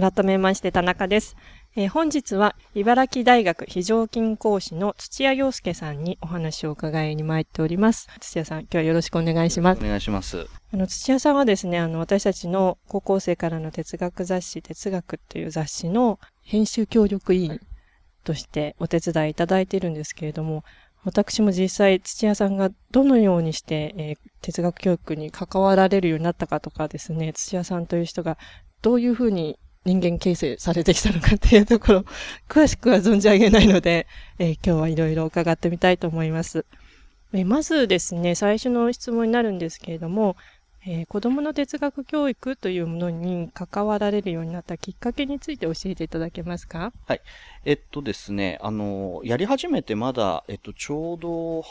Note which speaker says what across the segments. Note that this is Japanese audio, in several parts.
Speaker 1: 改めまして田中です。えー、本日は茨城大学非常勤講師の土屋洋介さんにお話を伺いに参っております。土屋さん、今日はよろしくお願いします。
Speaker 2: お願いします。
Speaker 1: あの、土屋さんはですね、あの、私たちの高校生からの哲学雑誌、哲学っていう雑誌の編集協力委員としてお手伝いいただいているんですけれども、私も実際土屋さんがどのようにして、えー、哲学教育に関わられるようになったかとかですね、土屋さんという人がどういうふうに人間形成されてきたのかっていうところ、詳しくは存じ上げないので、えー、今日はいろいろ伺ってみたいと思います。えー、まずですね、最初の質問になるんですけれども、えー、子供の哲学教育というものに関わられるようになったきっかけについて教えていただけますか？
Speaker 2: はい。えっとですね、あの、やり始めてまだ、えっと、ちょうど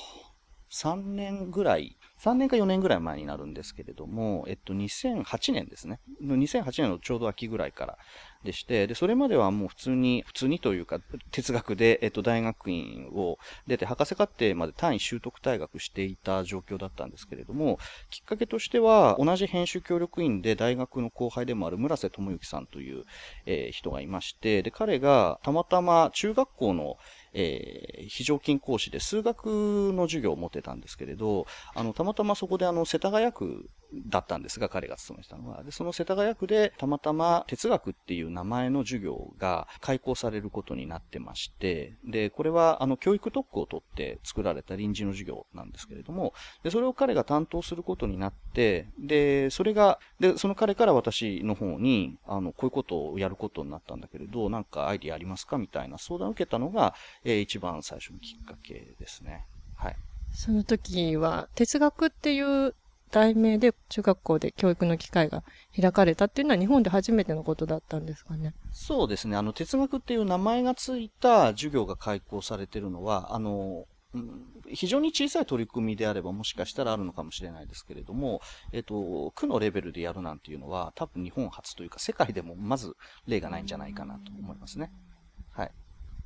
Speaker 2: 3年ぐらい3年か4年ぐらい前になるんですけれども、えっと、2008年ですね。2008年のちょうど秋ぐらいからでして、で、それまではもう普通に、普通にというか、哲学で、えっと、大学院を出て、博士課程まで単位習得退学していた状況だったんですけれども、きっかけとしては、同じ編集協力員で大学の後輩でもある村瀬智之さんという、えー、人がいまして、で、彼がたまたま中学校のえー、非常勤講師で数学の授業を持ってたんですけれど、あの、たまたまそこであの、世田谷区だったんですが、彼が勤めてたのは。で、その世田谷区で、たまたま哲学っていう名前の授業が開講されることになってまして、で、これは、あの、教育特区を取って作られた臨時の授業なんですけれども、で、それを彼が担当することになって、で、それが、で、その彼から私の方に、あの、こういうことをやることになったんだけれど、なんかアイディアありますかみたいな相談を受けたのが、えー、一番最初のきっかけですね。はい。
Speaker 1: その時は、哲学っていう題名で中学校で教育の機会が開かれたっていうのは日本で初めてのことだったんですかね。
Speaker 2: そうですね。あの、哲学っていう名前がついた授業が開講されてるのは、あの、非常に小さい取り組みであればもしかしたらあるのかもしれないですけれども、えっと、区のレベルでやるなんていうのは多分日本初というか世界でもまず例がないんじゃないかなと思いますね。はい。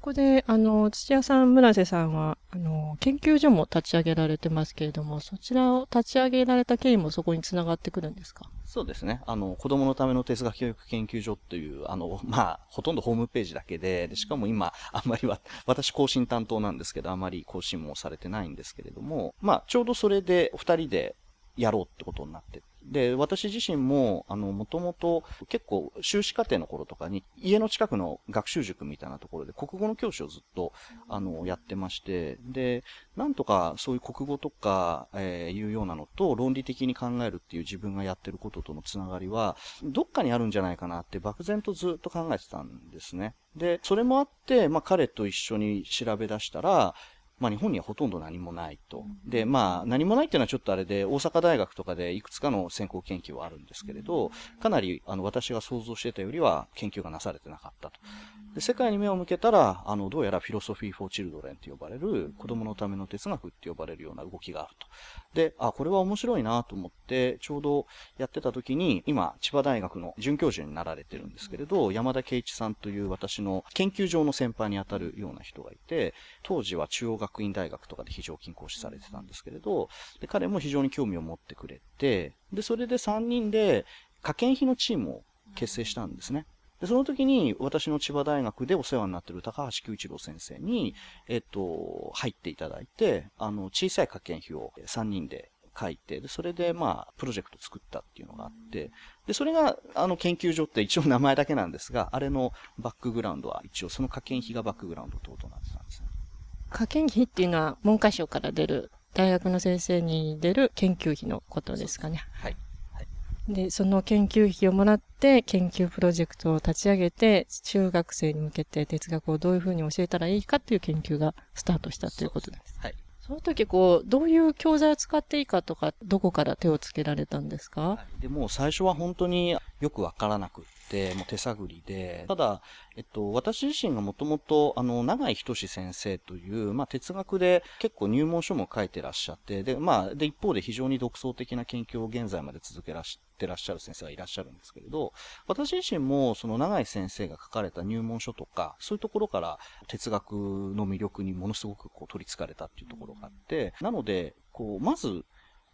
Speaker 1: ここで、あの、土屋さん、村瀬さんは、あの、研究所も立ち上げられてますけれども、そちらを立ち上げられた経緯もそこにつながってくるんですか？
Speaker 2: そうですね。あの、子供のための哲学教育研究所っていう、あの、まあ、ほとんどホームページだけで、でしかも今、あんまりは、私更新担当なんですけど、あまり更新もされてないんですけれども、まあ、ちょうどそれで、二人でやろうってことになってで、私自身も、あの、もともと結構修士課程の頃とかに家の近くの学習塾みたいなところで国語の教師をずっと、あの、やってまして、で、なんとかそういう国語とか、えー、いうようなのと論理的に考えるっていう自分がやってることとのつながりは、どっかにあるんじゃないかなって漠然とずっと考えてたんですね。で、それもあって、まあ彼と一緒に調べ出したら、まあ日本にはほとんど何もないと。で、まあ何もないっていうのはちょっとあれで、大阪大学とかでいくつかの先行研究はあるんですけれど、かなりあの私が想像してたよりは研究がなされてなかったと。で、世界に目を向けたら、あの、どうやらフィロソフィー・フォー・チルドレンと呼ばれる、子供のための哲学って呼ばれるような動きがあると。で、あ、これは面白いなと思って、ちょうどやってた時に、今、千葉大学の准教授になられてるんですけれど、山田圭一さんという私の研究上の先輩にあたるような人がいて、当時は中央学院大学とかで非常勤講師されてたんですけれど、で、彼も非常に興味を持ってくれて、で、それで3人で、科研費のチームを結成したんですね。で、その時に私の千葉大学でお世話になってる高橋久一郎先生に、えっと、入っていただいて、あの、小さい科研費を3人で書いて、で、それでまあ、プロジェクト作ったっていうのがあって、で、それが、あの、研究所って一応名前だけなんですが、あれのバックグラウンドは一応その科研費がバックグラウンド等々なってたんですね。
Speaker 1: 科研費っていうのは文科省から出る、大学の先生に出る研究費のことですかね。
Speaker 2: はい。
Speaker 1: で、その研究費をもらって、研究プロジェクトを立ち上げて、中学生に向けて哲学をどういうふうに教えたらいいかっていう研究がスタートしたということです。はい。その時、こう、どういう教材を使っていいかとか、どこから手をつけられたんですか、は
Speaker 2: い、でも最初は本当によくわからなくって、もう手探りで、ただ、えっと、私自身がもともと、あの、長井仁先生という、まあ、哲学で結構入門書も書いてらっしゃって、で、まあ、で、一方で非常に独創的な研究を現在まで続けらしてらっしゃる先生がいらっしゃるんですけれど、私自身も、その長井先生が書かれた入門書とか、そういうところから哲学の魅力にものすごくこう取り憑かれたっていうところがあって、なので、こう、まず、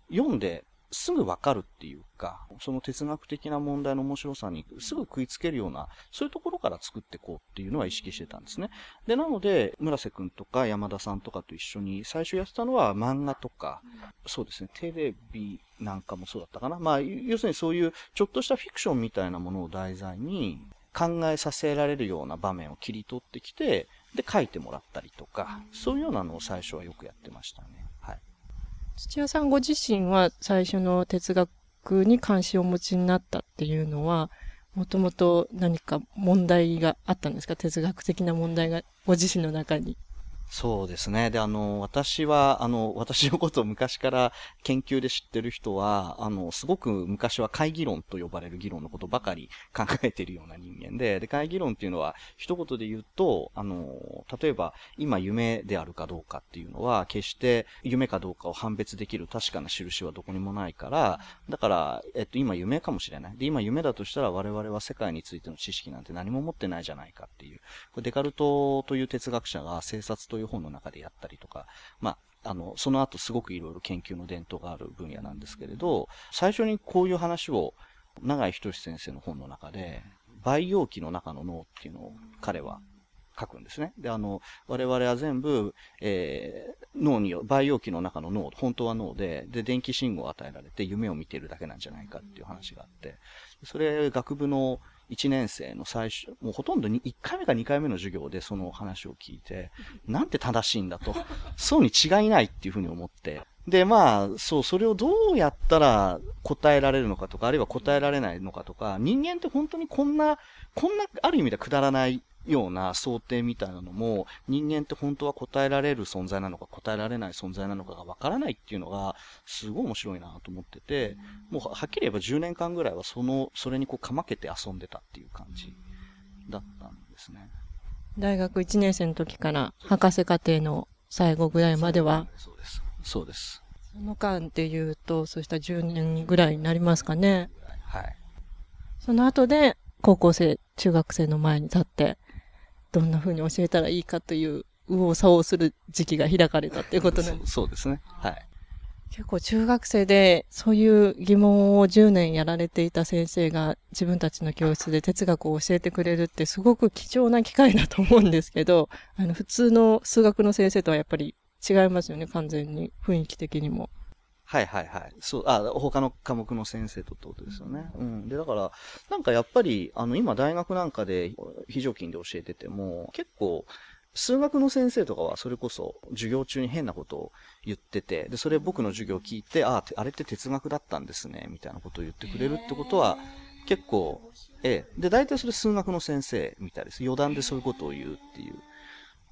Speaker 2: 読んで、すぐわかるっていうか、その哲学的な問題の面白さにすぐ食いつけるような、そういうところから作っていこうっていうのは意識してたんですね。で、なので、村瀬くんとか山田さんとかと一緒に最初やってたのは漫画とか、そうですね、テレビなんかもそうだったかな。まあ、要するにそういうちょっとしたフィクションみたいなものを題材に考えさせられるような場面を切り取ってきて、で、書いてもらったりとか、そういうようなのを最初はよくやってましたね。
Speaker 1: 土屋さんご自身は最初の哲学に関心をお持ちになったっていうのは、もともと何か問題があったんですか？哲学的な問題がご自身の中に。
Speaker 2: そうですね。で、あの、私は、あの、私のことを昔から研究で知ってる人は、あの、すごく昔は会議論と呼ばれる議論のことばかり考えているような人間で、で、会議論っていうのは、一言で言うと、あの、例えば、今夢であるかどうかっていうのは、決して夢かどうかを判別できる確かな印はどこにもないから、だから、えっと、今夢かもしれない。で、今夢だとしたら我々は世界についての知識なんて何も持ってないじゃないかっていう。これデカルトという哲学者が生殺という本の中でやったりとか、まあ、あの、その後すごくいろいろ研究の伝統がある分野なんですけれど、最初にこういう話を、長井仁先生の本の中で、培養器の中の脳っていうのを彼は書くんですね。で、あの、我々は全部、えー、脳によ、培養器の中の脳、本当は脳で、で、電気信号を与えられて夢を見ているだけなんじゃないかっていう話があって、それ、学部の1年生の最初、もうほとんどに1回目か2回目の授業でその話を聞いて、なんて正しいんだと、そうに違いないっていうふうに思って、で、まあ、そう、それをどうやったら答えられるのかとか、あるいは答えられないのかとか、人間って本当にこんな、こんな、ある意味ではくだらないような想定みたいなのも、人間って本当は答えられる存在なのか答えられない存在なのかがわからないっていうのが、すごい面白いなと思ってて、もうはっきり言えば10年間ぐらいはその、それにこうかまけて遊んでたっていう感じだったんですね。
Speaker 1: 大学1年生の時から博士課程の最後ぐらいまでは？
Speaker 2: そうです。そうです。
Speaker 1: その間で言うと、そうした10年ぐらいになりますかね。
Speaker 2: はい。
Speaker 1: その後で、高校生、中学生の前に立って、どんな風に教えたらいいかという右往左往する時期が開かれたっていうことなん
Speaker 2: ですそうですね。はい。
Speaker 1: 結構中学生でそういう疑問を10年やられていた先生が自分たちの教室で哲学を教えてくれるってすごく貴重な機会だと思うんですけど、あの普通の数学の先生とはやっぱり違いますよね、完全に雰囲気的にも。
Speaker 2: はいはいはい。そう、あ、他の科目の先生とってことですよね。うん。で、だから、なんかやっぱり、あの、今大学なんかで非常勤で教えてても、結構、数学の先生とかはそれこそ授業中に変なことを言ってて、で、それ僕の授業を聞いて、ああ、あれって哲学だったんですね、みたいなことを言ってくれるってことは、結構、ええ。で、大体それ数学の先生みたいです。余談でそういうことを言うっていう。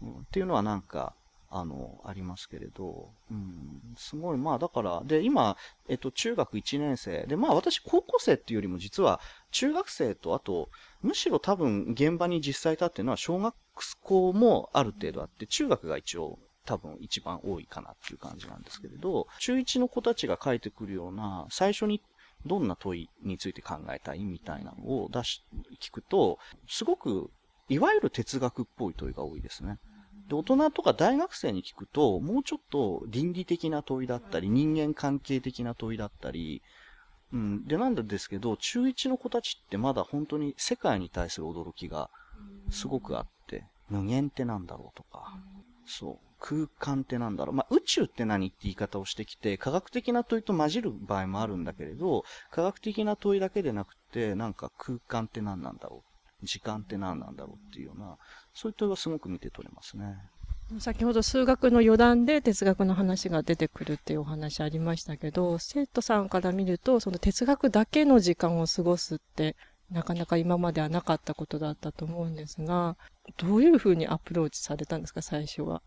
Speaker 2: うん、っていうのはなんか、あの、ありますけれど、うん、すごい、まあだから、で、今、えっと、中学1年生、で、まあ私、高校生っていうよりも実は、中学生と、あと、むしろ多分、現場に実際立ってるのは、小学校もある程度あって、中学が一応、多分一番多いかなっていう感じなんですけれど、中1の子たちが書いてくるような、最初にどんな問いについて考えたいみたいなのを出し、聞くと、すごく、いわゆる哲学っぽい問いが多いですね。で、大人とか大学生に聞くと、もうちょっと倫理的な問いだったり、人間関係的な問いだったり、うん。で、なんですけど、中1の子たちってまだ本当に世界に対する驚きがすごくあって、無限ってなんだろうとか、そう。空間ってなんだろう。まあ、宇宙って何って言い方をしてきて、科学的な問いと混じる場合もあるんだけれど、科学的な問いだけでなくて、なんか空間って何なんだろう。時間って何なんだろうっていうような、そういったはすごく見て取れますね。
Speaker 1: 先ほど数学の余談で哲学の話が出てくるっていうお話ありましたけど、生徒さんから見ると、その哲学だけの時間を過ごすって、なかなか今まではなかったことだったと思うんですが、どういうふうにアプローチされたんですか、最初は？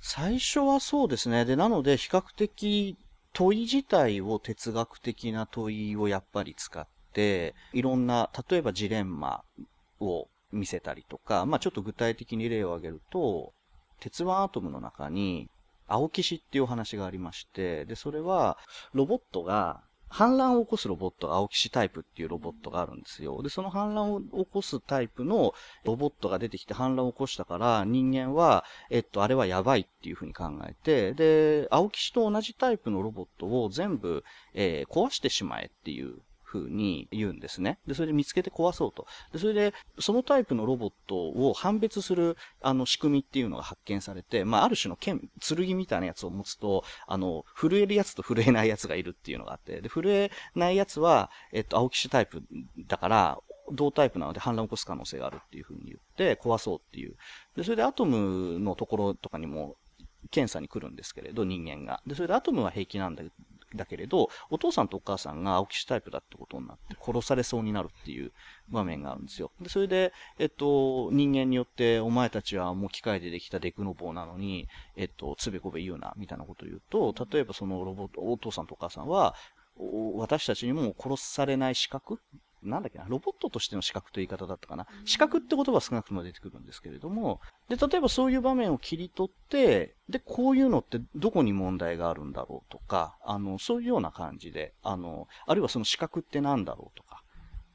Speaker 2: 最初はそうですね。で、なので比較的問い自体を哲学的な問いをやっぱり使って、いろんな、例えばジレンマを見せたりとか、まあちょっと具体的に例を挙げると、鉄腕アトムの中に、青騎士っていうお話がありまして、で、それは、ロボットが、反乱を起こすロボット、青騎士タイプっていうロボットがあるんですよ。で、その反乱を起こすタイプのロボットが出てきて反乱を起こしたから、人間は、えっと、あれはやばいっていうふうに考えて、で、青騎士と同じタイプのロボットを全部、えー、壊してしまえっていう風に言うんですね。で、それで見つけて壊そうと。で、それで、そのタイプのロボットを判別する、あの、仕組みっていうのが発見されて、まあ、ある種の剣、剣みたいなやつを持つと、あの、震えるやつと震えないやつがいるっていうのがあって、で、震えないやつは、えっと、青騎士タイプだから、同タイプなので反乱を起こす可能性があるっていう風に言って壊そうっていう。で、それでアトムのところとかにも検査に来るんですけれど、人間が。で、それでアトムは平気なんだだけれど、お父さんとお母さんが青騎士タイプだってことになって殺されそうになるっていう場面があるんですよ。で、それで、えっと、人間によって、お前たちはもう機械でできたデクノボーなのに、えっと、つべこべ言うな、みたいなことを言うと、例えばそのロボット、お父さんとお母さんは、私たちにも殺されない資格なんだっけな、ロボットとしての資格という言い方だったかな。資格って言葉は少なくとも出てくるんですけれども、で、例えばそういう場面を切り取って、で、こういうのってどこに問題があるんだろうとか、あの、そういうような感じで、あの、あるいはその資格って何だろうとか、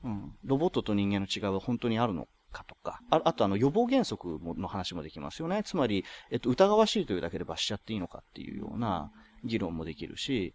Speaker 2: うん、ロボットと人間の違いは本当にあるのかとか、ああとあの予防原則の話もできますよね。つまり、えっと、疑わしいというだけで罰しちゃっていいのかっていうような議論もできるし、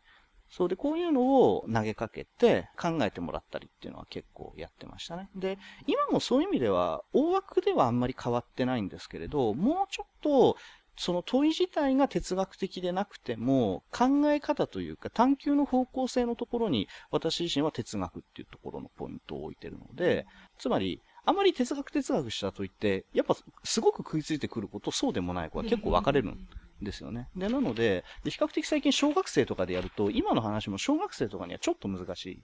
Speaker 2: そうで、こういうのを投げかけて考えてもらったりっていうのは結構やってましたね。で、今もそういう意味では、大枠ではあんまり変わってないんですけれど、もうちょっと、その問い自体が哲学的でなくても、考え方というか探求の方向性のところに、私自身は哲学っていうところのポイントを置いてるので、つまり、あまり哲学哲学したといって、やっぱすごく食いついてくること、そうでもない子は結構分かれるですよね。で、なので、比較的最近小学生とかでやると、今の話も小学生とかにはちょっと難し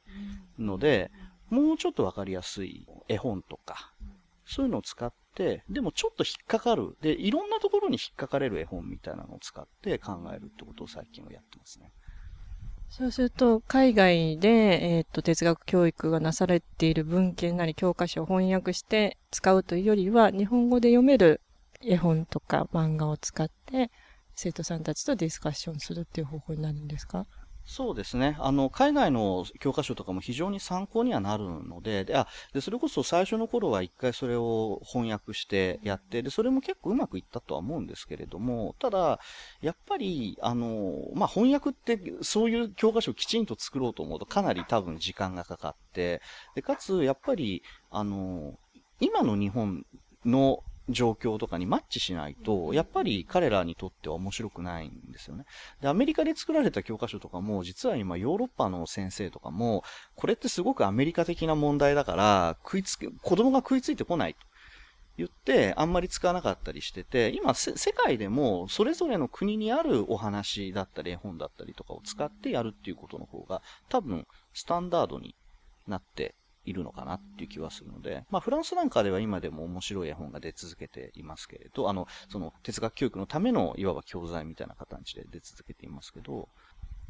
Speaker 2: いので、もうちょっとわかりやすい絵本とか、そういうのを使って、でもちょっと引っかかる。で、いろんなところに引っかかれる絵本みたいなのを使って考えるってことを最近はやってますね。
Speaker 1: そうすると、海外で、えっ、と、哲学教育がなされている文献なり教科書を翻訳して使うというよりは、日本語で読める絵本とか漫画を使って、生徒さんたちとディスカッションするっていう方法になるんですか？
Speaker 2: そうですね。あの、海外の教科書とかも非常に参考にはなるので、で、あ、で、それこそ最初の頃は一回それを翻訳してやって、で、それも結構うまくいったとは思うんですけれども、ただ、やっぱり、あの、まあ、翻訳ってそういう教科書をきちんと作ろうと思うとかなり多分時間がかかって、で、かつ、やっぱり、あの、今の日本の状況とかにマッチしないと、やっぱり彼らにとっては面白くないんですよね。で、アメリカで作られた教科書とかも、実は今ヨーロッパの先生とかも、これってすごくアメリカ的な問題だから、食いつけ、子供が食いついてこないと。言って、あんまり使わなかったりしてて、今、世界でも、それぞれの国にあるお話だったり、絵本だったりとかを使ってやるっていうことの方が、多分、スタンダードになっているのかなっていう気はするので、まあフランスなんかでは今でも面白い絵本が出続けていますけれど、あの、その哲学教育のためのいわば教材みたいな形で出続けていますけど、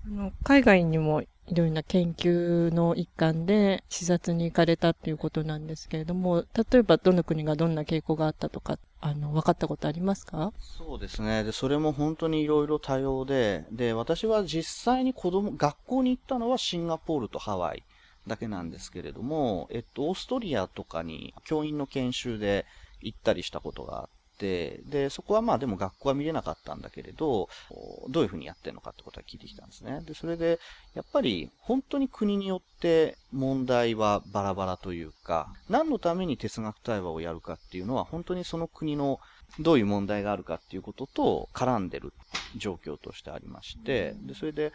Speaker 1: あの海外にもいろんな研究の一環で視察に行かれたっていうことなんですけれども、例えばどの国がどんな傾向があったとか、あの、分かったことありますか？
Speaker 2: そうですね。で、それも本当にいろいろ多様で、で、私は実際に子供、学校に行ったのはシンガポールとハワイ。だけなんですけれども、えっと、オーストリアとかに教員の研修で行ったりしたことがあって、で、そこはまあでも学校は見れなかったんだけれど、どういうふうにやってるのかってことは聞いてきたんですね。で、それで、やっぱり本当に国によって問題はバラバラというか、何のために哲学対話をやるかっていうのは本当にその国のどういう問題があるかっていうことと絡んでる状況としてありまして、で、それで、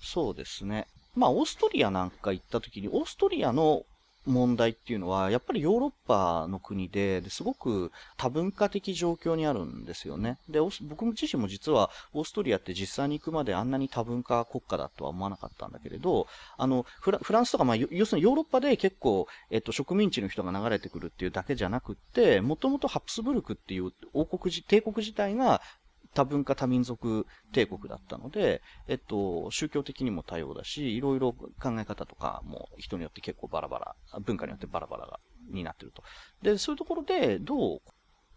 Speaker 2: そうですね。まあ、オーストリアなんか行った時に、オーストリアの問題っていうのは、やっぱりヨーロッパの国で、ですごく多文化的状況にあるんですよね。で、僕自身も実はオーストリアって実際に行くまであんなに多文化国家だとは思わなかったんだけれど、あの、フラフランスとか、まあ、要するにヨーロッパで結構、えっと、植民地の人が流れてくるっていうだけじゃなくって、もともとハプスブルクっていう王国帝国自体が多文化多民族帝国だったので、えっと、宗教的にも多様だし、いろいろ考え方とかも人によって結構バラバラ、文化によってバラバラになってると。で、そういうところでどう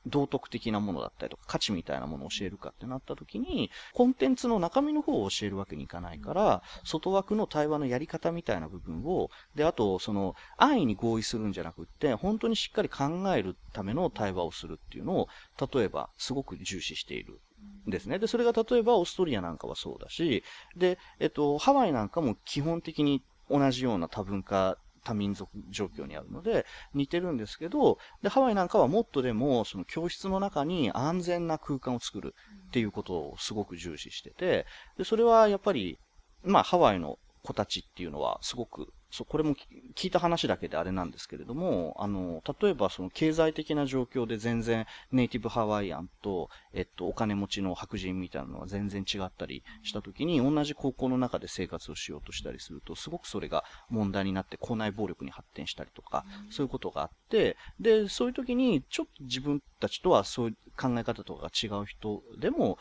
Speaker 2: 道徳的なものだったりとか価値みたいなものを教えるかってなった時に、コンテンツの中身の方を教えるわけにいかないから、外枠の対話のやり方みたいな部分を、で、あと、その、安易に合意するんじゃなくって、本当にしっかり考えるための対話をするっていうのを、例えば、すごく重視しているですね。で、それが例えばオーストリアなんかはそうだし、で、えっと、ハワイなんかも基本的に同じような多文化多民族状況にあるので、似てるんですけど、で、ハワイなんかはもっとでも、その教室の中に安全な空間を作るっていうことをすごく重視してて、で、それはやっぱり、まあ、ハワイの子たちっていうのはすごくそう、これも聞いた話だけであれなんですけれども、あの、例えばその経済的な状況で全然ネイティブハワイアンと、えっと、お金持ちの白人みたいなのは全然違ったりした時に、同じ高校の中で生活をしようとしたりすると、すごくそれが問題になって校内暴力に発展したりとか、そういうことがあって、で、そういう時に、ちょっと自分たちとはそういう考え方とかが違う人でも、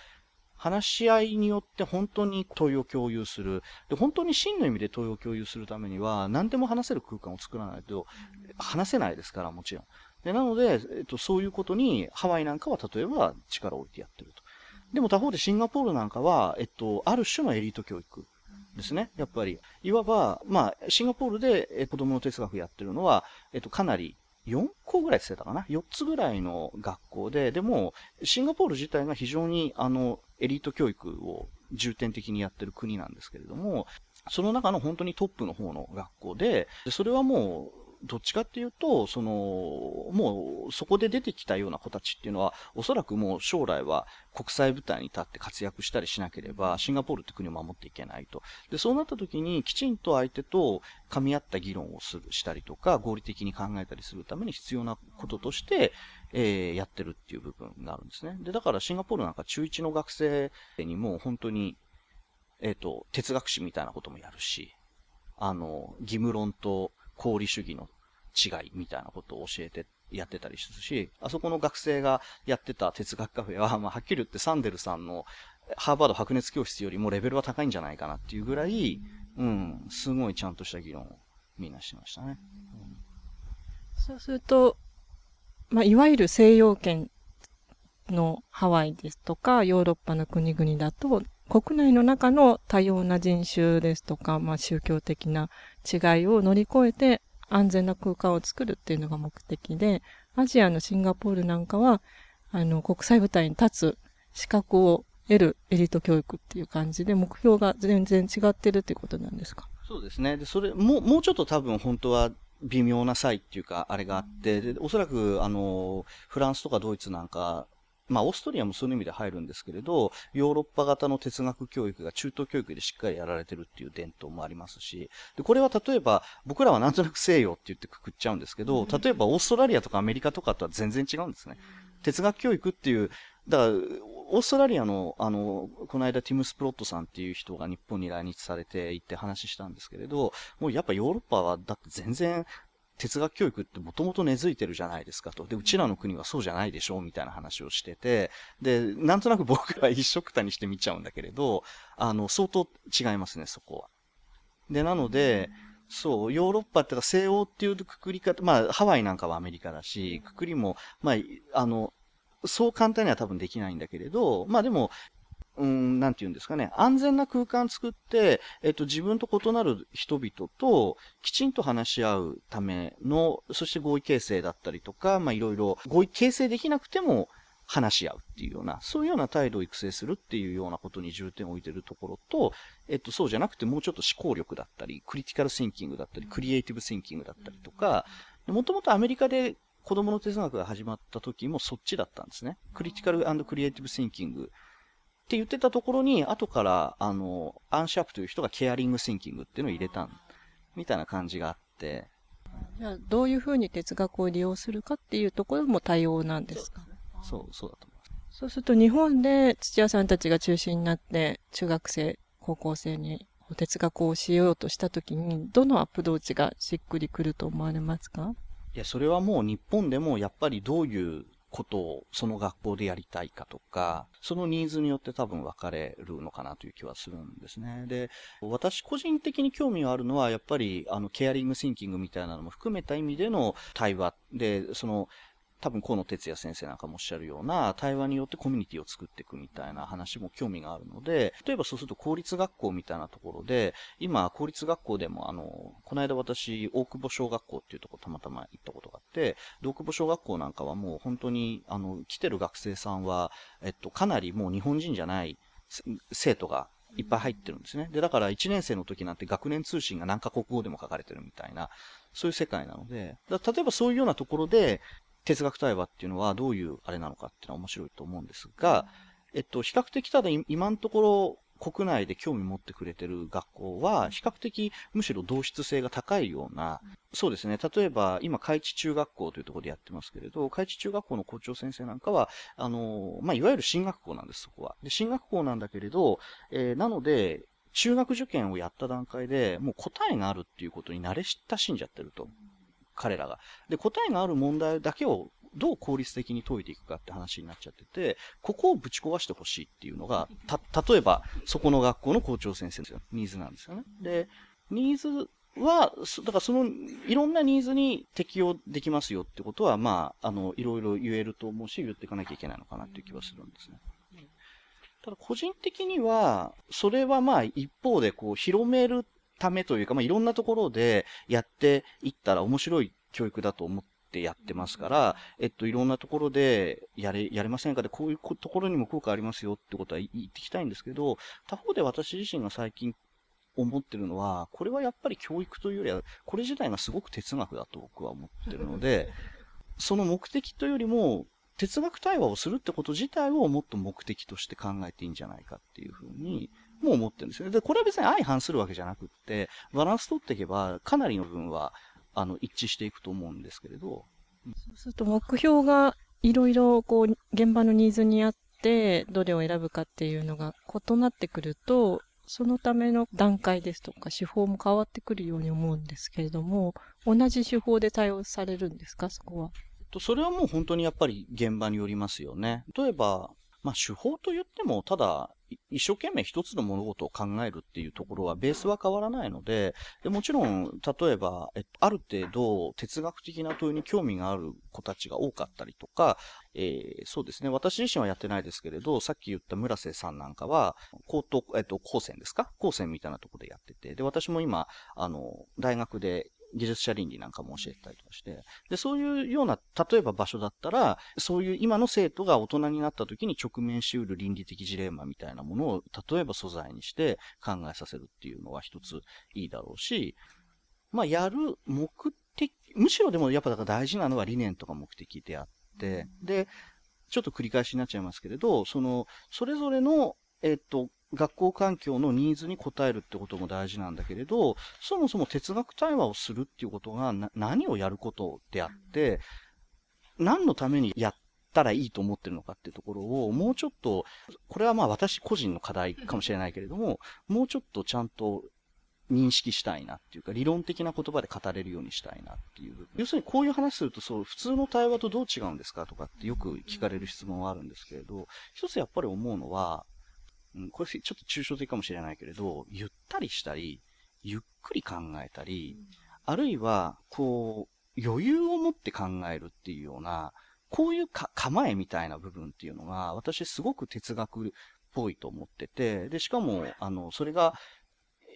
Speaker 2: 話し合いによって本当に問いを共有する。で、本当に真の意味で問いを共有するためには、何でも話せる空間を作らないと、話せないですから、もちろん。で、なので、えっと、そういうことに、ハワイなんかは例えば力を置いてやってると。でも他方でシンガポールなんかは、えっと、ある種のエリート教育ですね。やっぱり。いわば、まあ、シンガポールで、え子供の哲学やってるのは、えっと、かなり4校ぐらいしてたかな ?4 つぐらいの学校で、でも、シンガポール自体が非常に、あの、エリート教育を重点的にやってる国なんですけれども、その中の本当にトップの方の学校で、それはもう、どっちかっていうと、その、もうそこで出てきたような子たちっていうのは、おそらくもう将来は国際舞台に立って活躍したりしなければ、シンガポールって国を守っていけないと。で、そうなった時に、きちんと相手と噛み合った議論をする、したりとか、合理的に考えたりするために必要なこととして、えー、やってるっていう部分があるんですね。で、だからシンガポールなんか中1の学生にも本当に、えっ、ー、と、哲学史みたいなこともやるし、あの、義務論と功利主義の違いみたいなことを教えてやってたりするし、あそこの学生がやってた哲学カフェは、まあ、はっきり言ってサンデルさんのハーバード白熱教室よりもレベルは高いんじゃないかなっていうぐらい、うん、すごいちゃんとした議論をみんなしてましたね。
Speaker 1: うん、そうすると、まあ、いわゆる西洋圏のハワイですとか、ヨーロッパの国々だと、国内の中の多様な人種ですとか、まあ、宗教的な違いを乗り越えて安全な空間を作るっていうのが目的で、アジアのシンガポールなんかは、あの、国際舞台に立つ資格を得るエリート教育っていう感じで、目標が全然違ってるっていうことなんですか？
Speaker 2: そうですね。で、それ、もう、もうちょっと多分本当は微妙な差異っていうか、あれがあって、で、おそらく、あの、フランスとかドイツなんかまあ、オーストリアもそういう意味で入るんですけれど、ヨーロッパ型の哲学教育が中等教育でしっかりやられてるっていう伝統もありますし、で、これは例えば、僕らはなんとなく西洋って言ってくくっちゃうんですけど、例えばオーストラリアとかアメリカとかとは全然違うんですね。哲学教育っていう、だから、オーストラリアの、あの、この間ティム・スプロットさんっていう人が日本に来日されて行って話したんですけれど、もうやっぱヨーロッパはだって全然哲学教育ってもともと根付いてるじゃないですかと。で、うちらの国はそうじゃないでしょうみたいな話をしてて、で、なんとなく僕は一緒くたにして見ちゃうんだけれど、あの、相当違いますね、そこは。で、なので、そう、ヨーロッパってか西欧っていうくくり方、まあ、ハワイなんかはアメリカだし、くくりも、まあ、あの、そう簡単には多分できないんだけれど、まあでも、うん、なんて言うんですかね、安全な空間作って、えっと、自分と異なる人々ときちんと話し合うための、そして合意形成だったりとか、まあ、いろいろ合意形成できなくても話し合うっていうような、そういうような態度を育成するっていうようなことに重点を置いてるところと、えっと、そうじゃなくてもうちょっと思考力だったり、クリティカルシンキングだったり、クリエイティブシンキングだったりとか、もともとアメリカで子供の哲学が始まった時もそっちだったんですね。クリティカルクリエイティブシンキングって言ってたところに、後から、あの、アンシャープという人がケアリングシンキングっていうのを入れたみたいな感じがあって。
Speaker 1: じゃあ、どういうふうに哲学を利用するかっていうところも多様なんですか？
Speaker 2: そう、そうだと思います。
Speaker 1: そうすると、日本で土屋さんたちが中心になって、中学生、高校生に哲学をしようとしたときに、どのアプローチがしっくりくると思われますか？
Speaker 2: いや、それはもう日本でもやっぱりどういうことをその学校でやりたいかとか、そのニーズによって多分分かれるのかなという気はするんですね。で、私個人的に興味があるのは、やっぱり、あの、ケアリングシンキングみたいなのも含めた意味での対話で、その、多分河野哲也先生なんかもおっしゃるような、対話によってコミュニティを作っていくみたいな話も興味があるので、例えばそうすると公立学校みたいなところで、今、公立学校でも、あの、この間私、大久保小学校っていうとこたまたま行ったことがあって、大久保小学校なんかはもう本当に、あの、来てる学生さんは、えっと、かなりもう日本人じゃない生徒がいっぱい入ってるんですね。で、だから1年生の時なんて学年通信が何カ国語でも書かれてるみたいな、そういう世界なので、例えばそういうようなところで、哲学対話っていうのはどういうあれなのかっていうのは面白いと思うんですが、えっと、比較的ただ今のところ国内で興味持ってくれてる学校は、比較的むしろ同質性が高いような、そうですね、例えば今、海地中学校というところでやってますけれど、海地中学校の校長先生なんかは、あの、まあ、いわゆる進学校なんです、そこは。で、進学校なんだけれど、えー、なので、中学受験をやった段階でもう答えがあるっていうことに慣れ親しんじゃってると。彼らが。で、答えがある問題だけをどう効率的に解いていくかって話になっちゃってて、ここをぶち壊してほしいっていうのが、た、例えば、そこの学校の校長先生のニーズなんですよね。で、ニーズは、だからその、いろんなニーズに適用できますよってことは、まあ、あの、いろいろ言えると思うし、言っていかなきゃいけないのかなっていう気はするんですね。ただ個人的には、それはまあ一方でこう広めるためというか、まあいろんなところでやっていったら面白い教育だと思ってやってますから、えっと、いろんなところでやれ、やれませんか？で、こういうところにも効果ありますよってことは言ってきたいんですけど、他方で私自身が最近思ってるのは、これはやっぱり教育というよりは、これ自体がすごく哲学だと僕は思ってるので、その目的というよりも、哲学対話をするってこと自体をもっと目的として考えていいんじゃないかっていうふうに、も思ってるんですよね。で、これは別に相反するわけじゃなくって、バランス取っていけば、かなりの部分は、あの、一致していくと思うんですけれど。
Speaker 1: そうすると目標がいろいろこう、現場のニーズにあって、どれを選ぶかっていうのが異なってくると、そのための段階ですとか手法も変わってくるように思うんですけれども、同じ手法で対応されるんですか、そこは？
Speaker 2: それはもう本当にやっぱり現場によりますよね。例えば、まあ手法と言っても、ただ一生懸命一つの物事を考えるっていうところはベースは変わらないので、でもちろん、例えば、えある程度哲学的な問いに興味がある子たちが多かったりとか、えー、そうですね、私自身はやってないですけれど、さっき言った村瀬さんなんかは、高等、えっと、高専ですか？高専みたいなところでやってて、で、私も今、あの、大学で技術者倫理なんかも教えたりとかして、で、そういうような、例えば場所だったら、そういう今の生徒が大人になった時に直面しうる倫理的ジレンマみたいなものを、例えば素材にして考えさせるっていうのは一ついいだろうし、まあ、やる目的、むしろでもやっぱだから大事なのは理念とか目的であって、で、ちょっと繰り返しになっちゃいますけれど、その、それぞれの、えっと、学校環境のニーズに応えるってことも大事なんだけれど、そもそも哲学対話をするっていうことが何をやることであって、何のためにやったらいいと思ってるのかっていうところを、もうちょっと、これはまあ私個人の課題かもしれないけれども、もうちょっとちゃんと認識したいなっていうか、理論的な言葉で語れるようにしたいなっていう。要するにこういう話すると、そう、普通の対話とどう違うんですかとかってよく聞かれる質問はあるんですけれど、一つやっぱり思うのは、うん、これちょっと抽象的かもしれないけれど、ゆったりしたり、ゆっくり考えたり、あるいは、こう、余裕を持って考えるっていうような、こういう構えみたいな部分っていうのが、私すごく哲学っぽいと思ってて、で、しかも、あの、それが、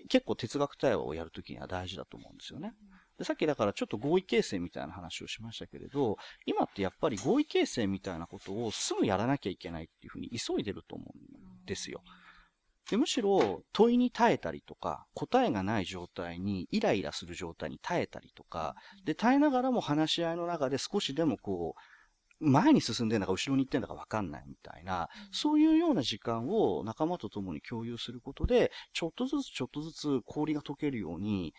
Speaker 2: 結構哲学対話をやるときには大事だと思うんですよね。で、さっきだからちょっと合意形成みたいな話をしましたけれど、今ってやっぱり合意形成みたいなことをすぐやらなきゃいけないっていうふうに急いでると思うんですよ。でむしろ問いに耐えたりとか、答えがない状態にイライラする状態に耐えたりとか、で、耐えながらも話し合いの中で少しでもこう、前に進んでんだか後ろに行ってんだか分かんないみたいな、そういうような時間を仲間と共に共有することで、ちょっとずつちょっとずつ氷が溶けるように、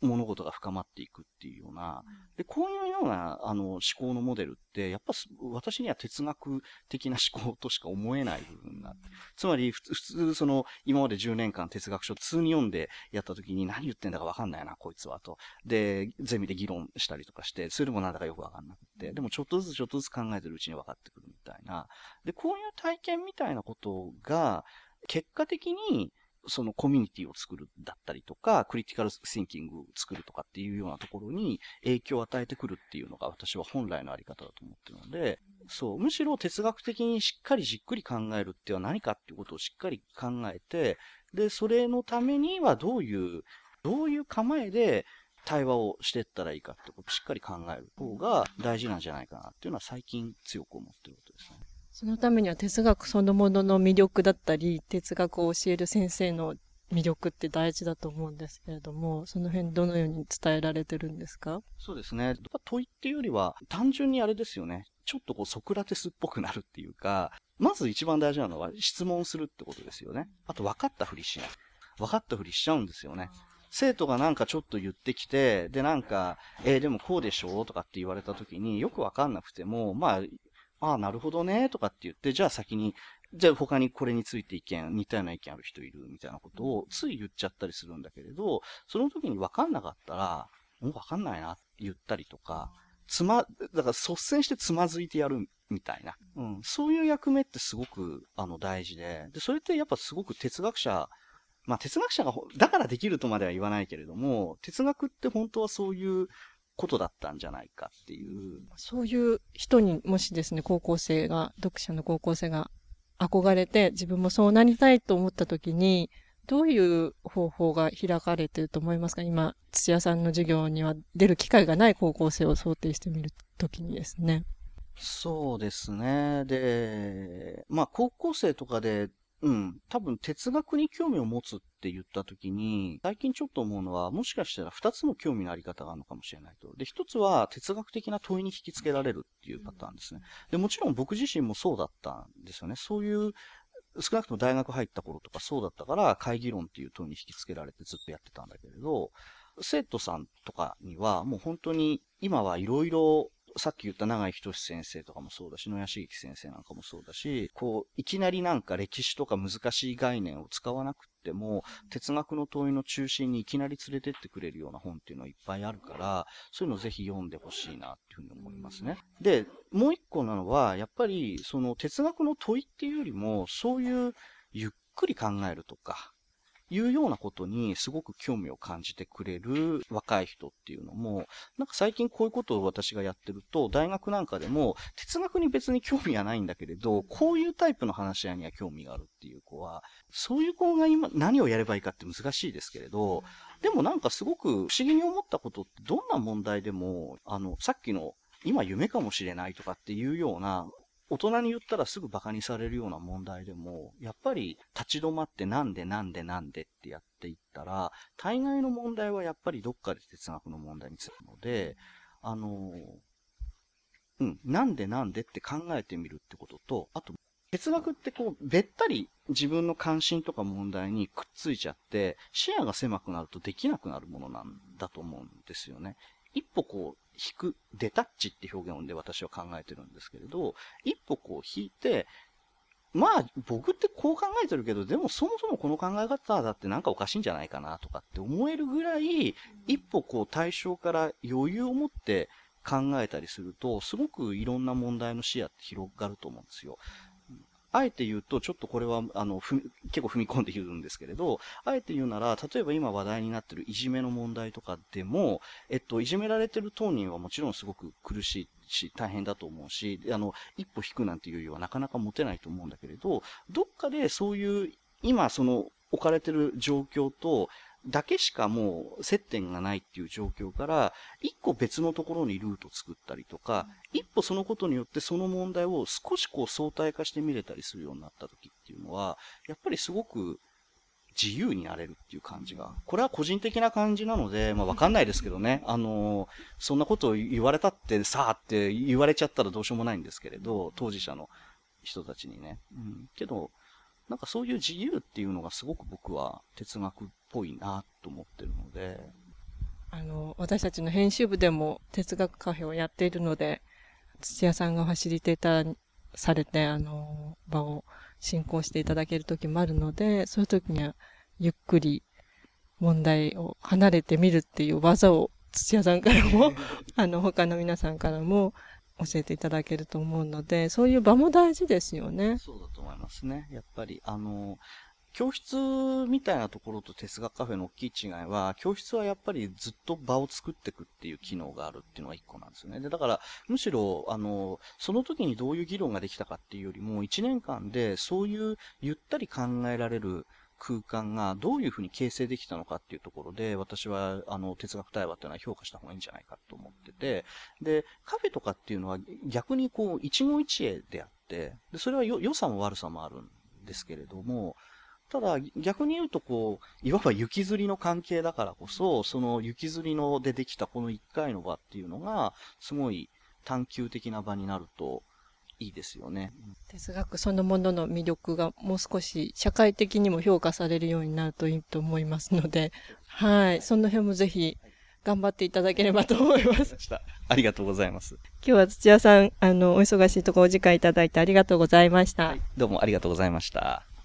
Speaker 2: 物事が深まっていくっていうような、で、こういうような、あの、思考のモデルって、やっぱ私には哲学的な思考としか思えない部分があって、つまり、普通、その、今まで10年間哲学書普通に読んでやった時に何言ってんだかわかんないな、こいつは、と。で、ゼミで議論したりとかして、それでもなんだかよくわかんなくて、でもちょっとずつちょっとずつ考えてるうちに分かってくるみたいな。で、こういう体験みたいなことが、結果的に、そのコミュニティを作るだったりとか、クリティカルシンキングを作るとかっていうようなところに影響を与えてくるっていうのが私は本来のあり方だと思ってるので、そう、むしろ哲学的にしっかりじっくり考えるっては何かっていうことをしっかり考えて、で、それのためにはどういう、どういう構えで対話をしていったらいいかってことをしっかり考える方が大事なんじゃないかなっていうのは最近強く思ってることですね。
Speaker 1: そのためには哲学そのものの魅力だったり、哲学を教える先生の魅力って大事だと思うんですけれども、その辺どのように伝えられてるんですか？
Speaker 2: そうですね。問いっていうよりは、単純にあれですよね。ちょっとこうソクラテスっぽくなるっていうか、まず一番大事なのは質問するってことですよね。あと分かったふりしない。分かったふりしちゃうんですよね。生徒がなんかちょっと言ってきて、でなんか、えー、でもこうでしょ？うとかって言われた時によくわかんなくても、まあ、ああ、なるほどね、とかって言って、じゃあ先に、じゃあ他にこれについて意見、似たような意見ある人いるみたいなことをつい言っちゃったりするんだけれど、その時に分かんなかったら、もう分かんないなって言ったりとか、つま、だから率先してつまずいてやるみたいな。うん。そういう役目ってすごく、あの、大事で。で、それってやっぱすごく哲学者、まあ哲学者が、だからできるとまでは言わないけれども、哲学って本当はそういうことだったんじゃないかっていう。
Speaker 1: そういう人にもしですね、高校生が、読者の高校生が憧れて自分もそうなりたいと思った時に、どういう方法が開かれてると思いますか？今、土屋さんの授業には出る機会がない高校生を想定してみるときにですね。
Speaker 2: そうですね。で、まあ高校生とかでうん。多分哲学に興味を持つっって言った時に、最近ちょっと思うのは、もしかしたら二つの興味のあり方があるのかもしれないと。で、一つは哲学的な問いに引き付けられるっていうパターンですね。で、もちろん僕自身もそうだったんですよね。そういう少なくとも大学入った頃とかそうだったから、会議論っていう問いに引き付けられてずっとやってたんだけれど、生徒さんとかにはもう本当に今はいろいろさっき言った長井仁先生とかもそうだし、野谷茂樹先生なんかもそうだし、こう、いきなりなんか歴史とか難しい概念を使わなくても、哲学の問いの中心にいきなり連れてってくれるような本っていうのはいっぱいあるから、そういうのをぜひ読んでほしいなっていうふうに思いますね。で、もう一個なのは、やっぱり、その哲学の問いっていうよりも、そういうゆっくり考えるとか、いうようなことにすごく興味を感じてくれる若い人っていうのも、なんか最近こういうことを私がやってると、大学なんかでも哲学に別に興味はないんだけれど、こういうタイプの話し合いには興味があるっていう子は、そういう子が今何をやればいいかって難しいですけれど、でもなんかすごく不思議に思ったことってどんな問題でも、あの、さっきの今夢かもしれないとかっていうような大人に言ったらすぐ馬鹿にされるような問題でも、やっぱり立ち止まってなんでなんでなんでってやっていったら、大概の問題はやっぱりどっかで哲学の問題につくので、あの、うん、なんでなんでって考えてみるってことと、あと、哲学ってこう、べったり自分の関心とか問題にくっついちゃって、視野が狭くなるとできなくなるものなんだと思うんですよね。一歩こう、引く、デタッチって表現で私は考えてるんですけれど、一歩こう引いて、まあ、僕ってこう考えてるけど、でもそもそもこの考え方だってなんかおかしいんじゃないかなとかって思えるぐらい、一歩こう対象から余裕を持って考えたりすると、すごくいろんな問題の視野って広がると思うんですよ。あえて言うと、ちょっとこれは、あの、結構踏み込んで言うんですけれど、あえて言うなら、例えば今話題になってるいじめの問題とかでも、えっと、いじめられてる当人はもちろんすごく苦しいし、大変だと思うし、あの、一歩引くなんていうよりはなかなか持てないと思うんだけれど、どっかでそういう、今その置かれてる状況と、だけしかもう接点がないっていう状況から、一個別のところにルート作ったりとか、一歩そのことによってその問題を少しこう相対化して見れたりするようになった時っていうのは、やっぱりすごく自由になれるっていう感じが。これは個人的な感じなので、まあわかんないですけどね。あの、そんなことを言われたってさあって言われちゃったらどうしようもないんですけれど、当事者の人たちにね。うん。けど、なんかそういう自由っていうのがすごく僕は哲学っぽいなと思ってるので。
Speaker 1: あの、私たちの編集部でも哲学カフェをやっているので、土屋さんがファシリテーターされて、あの、場を進行していただける時もあるので、そういう時にはゆっくり問題を離れてみるっていう技を土屋さんからも あの、他の皆さんからも教えていただけると思うので、そういう場も大事ですよね。
Speaker 2: そうだと思いますね。やっぱり、あの、教室みたいなところと哲学カフェの大きい違いは、教室はやっぱりずっと場を作っていくっていう機能があるっていうのが一個なんですよね。で、だから、むしろ、あの、その時にどういう議論ができたかっていうよりも、1年間でそういうゆったり考えられる空間がどういうふうに形成できたのかっていうところで、私は、あの、哲学対話っていうのは評価した方がいいんじゃないかと思ってて、で、カフェとかっていうのは逆にこう、一期一会であって、で、それは良さも悪さもあるんですけれども、ただ、逆に言うと、こう、いわば雪吊りの関係だからこそ、その雪吊りのでできたこの一回の場っていうのが、すごい探求的な場になるといいですよね。
Speaker 1: 哲学そのものの魅力がもう少し社会的にも評価されるようになるといいと思いますので、はい。その辺もぜひ、頑張っていただければと思います。
Speaker 2: ありがとうございます。
Speaker 1: 今日は土屋さん、あの、お忙しいところお時間いただいてありがとうございました。は
Speaker 2: い、どうもありがとうございました。